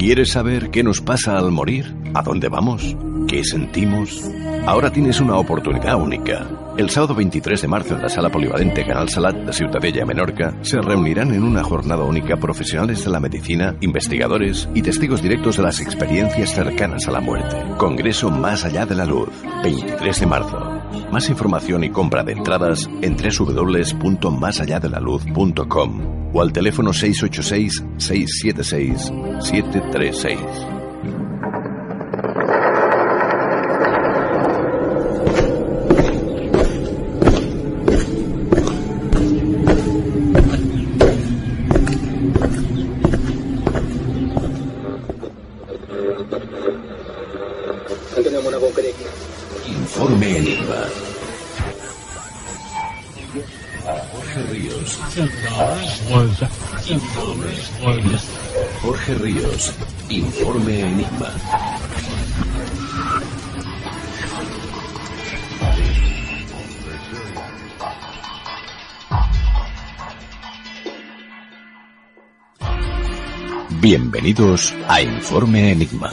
¿Quieres saber qué nos pasa al morir? ¿A dónde vamos? ¿Qué sentimos? Ahora tienes una oportunidad única. El sábado 23 de marzo en la sala polivalente Canal Salat de Ciutadella, Menorca, se reunirán en una jornada única profesionales de la medicina, investigadores y testigos directos de las experiencias cercanas a la muerte. Congreso Más Allá de la Luz, 23 de marzo. Más información y compra de entradas en www.másalladelaluz.com o al teléfono 686-676-736. Informe Enigma. Jorge Ríos. Jorge Ríos. Informe Enigma. Bienvenidos a Informe Enigma.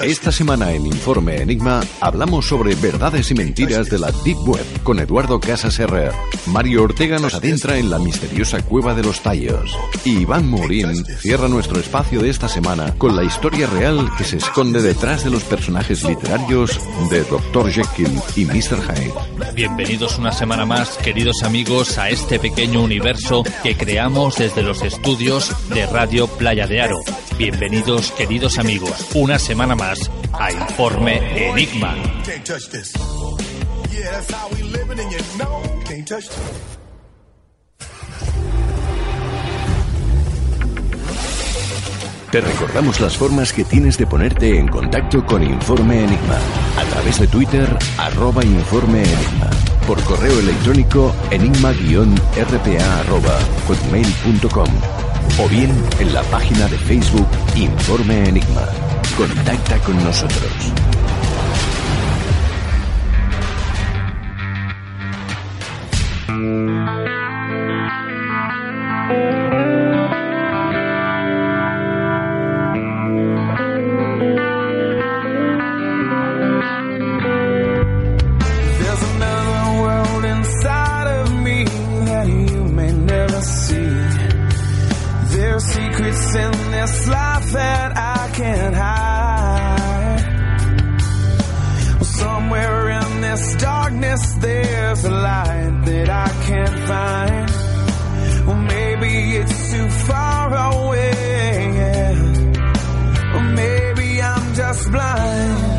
Esta semana en Informe Enigma hablamos sobre verdades y mentiras de la Deep Web con Eduardo Casas Herrer. Mario Ortega nos adentra en la misteriosa cueva de los tallos. Y Iván Mourín cierra nuestro espacio de esta semana con la historia real que se esconde detrás de los personajes literarios de Dr. Jekyll y Mr. Hyde. Bienvenidos una semana más, queridos amigos, a este pequeño universo que creamos desde los estudios de Radio Playa de Aro. Bienvenidos, queridos amigos, una semana más a Informe Enigma. Te recordamos las formas que tienes de ponerte en contacto con Informe Enigma. A través de Twitter, arroba Informe Enigma. Por correo electrónico, enigma-rpa arroba hotmail.com. O bien en la página de Facebook Informe Enigma. Contacta con nosotros. This life that I can't hide. Somewhere in this darkness, there's a light that I can't find. Well, maybe it's too far away. yeah. Or maybe I'm just blind.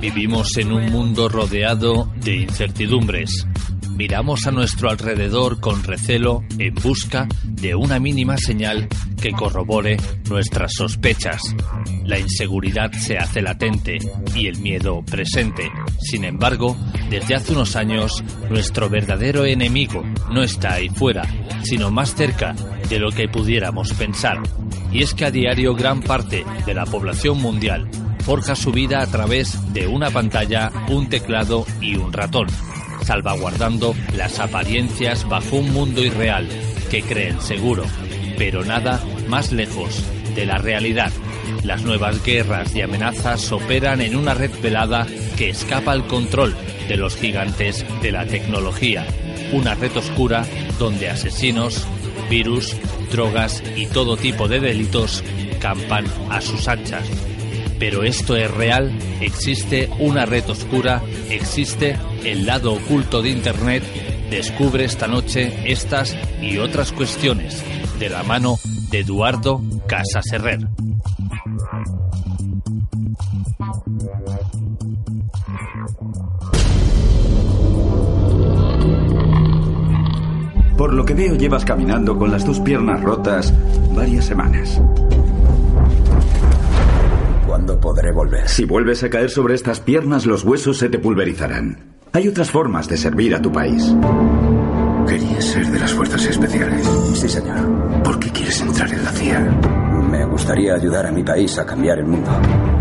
Vivimos en un mundo rodeado de incertidumbres. Miramos a nuestro alrededor con recelo en busca de una mínima señal que corrobore nuestras sospechas. La inseguridad se hace latente y el miedo presente. Sin embargo, desde hace unos años, nuestro verdadero enemigo no está ahí fuera, sino más cerca de lo que pudiéramos pensar. Y es que a diario gran parte de la población mundial forja su vida a través de una pantalla, un teclado y un ratón, salvaguardando las apariencias bajo un mundo irreal que creen seguro, pero nada más lejos de la realidad. Las nuevas guerras y amenazas operan en una red velada que escapa al control de los gigantes de la tecnología, una red oscura donde asesinos, virus, drogas y todo tipo de delitos campan a sus anchas. Pero esto es real, existe una red oscura, existe el lado oculto de Internet. Descubre esta noche estas y otras cuestiones de la mano de Eduardo Casas Herrer. Por lo que veo, llevas caminando con las dos piernas rotas varias semanas. Si vuelves a caer sobre estas piernas, los huesos se te pulverizarán. Hay otras formas de servir a tu país. Querías ser de las fuerzas especiales. Sí, señor. ¿Por qué quieres entrar en la CIA? Me gustaría ayudar a mi país a cambiar el mundo.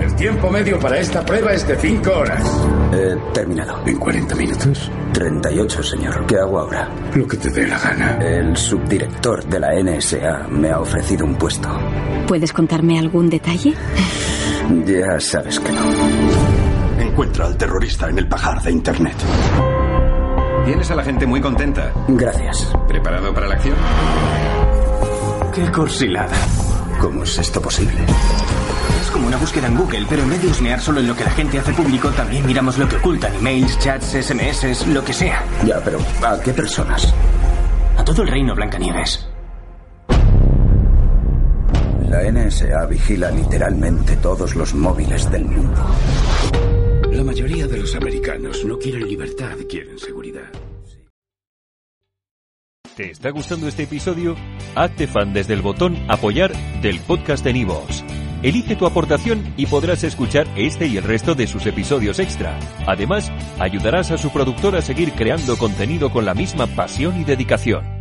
El tiempo medio para esta prueba es de 5 horas. He terminado. ¿En 40 minutos? 38, señor. ¿Qué hago ahora? Lo que te dé la gana. El subdirector de la NSA me ha ofrecido un puesto. ¿Puedes contarme algún detalle? Ya sabes que no. Encuentra al terrorista en el pajar de Internet. Tienes a la gente muy contenta. Gracias. ¿Preparado para la acción? ¡Qué cursilada! ¿Cómo es esto posible? Es como una búsqueda en Google, pero en vez de husmear solo en lo que la gente hace público, también miramos lo que ocultan, emails, chats, SMS, lo que sea. Ya, pero ¿a qué personas? A todo el reino Blancanieves. La NSA vigila literalmente todos los móviles del mundo. La mayoría de los americanos no quieren libertad, quieren seguridad. ¿Te está gustando este episodio? Hazte fan desde el botón Apoyar del podcast de Nivos. Elige tu aportación y podrás escuchar este y el resto de sus episodios extra. Además, ayudarás a su productor a seguir creando contenido con la misma pasión y dedicación.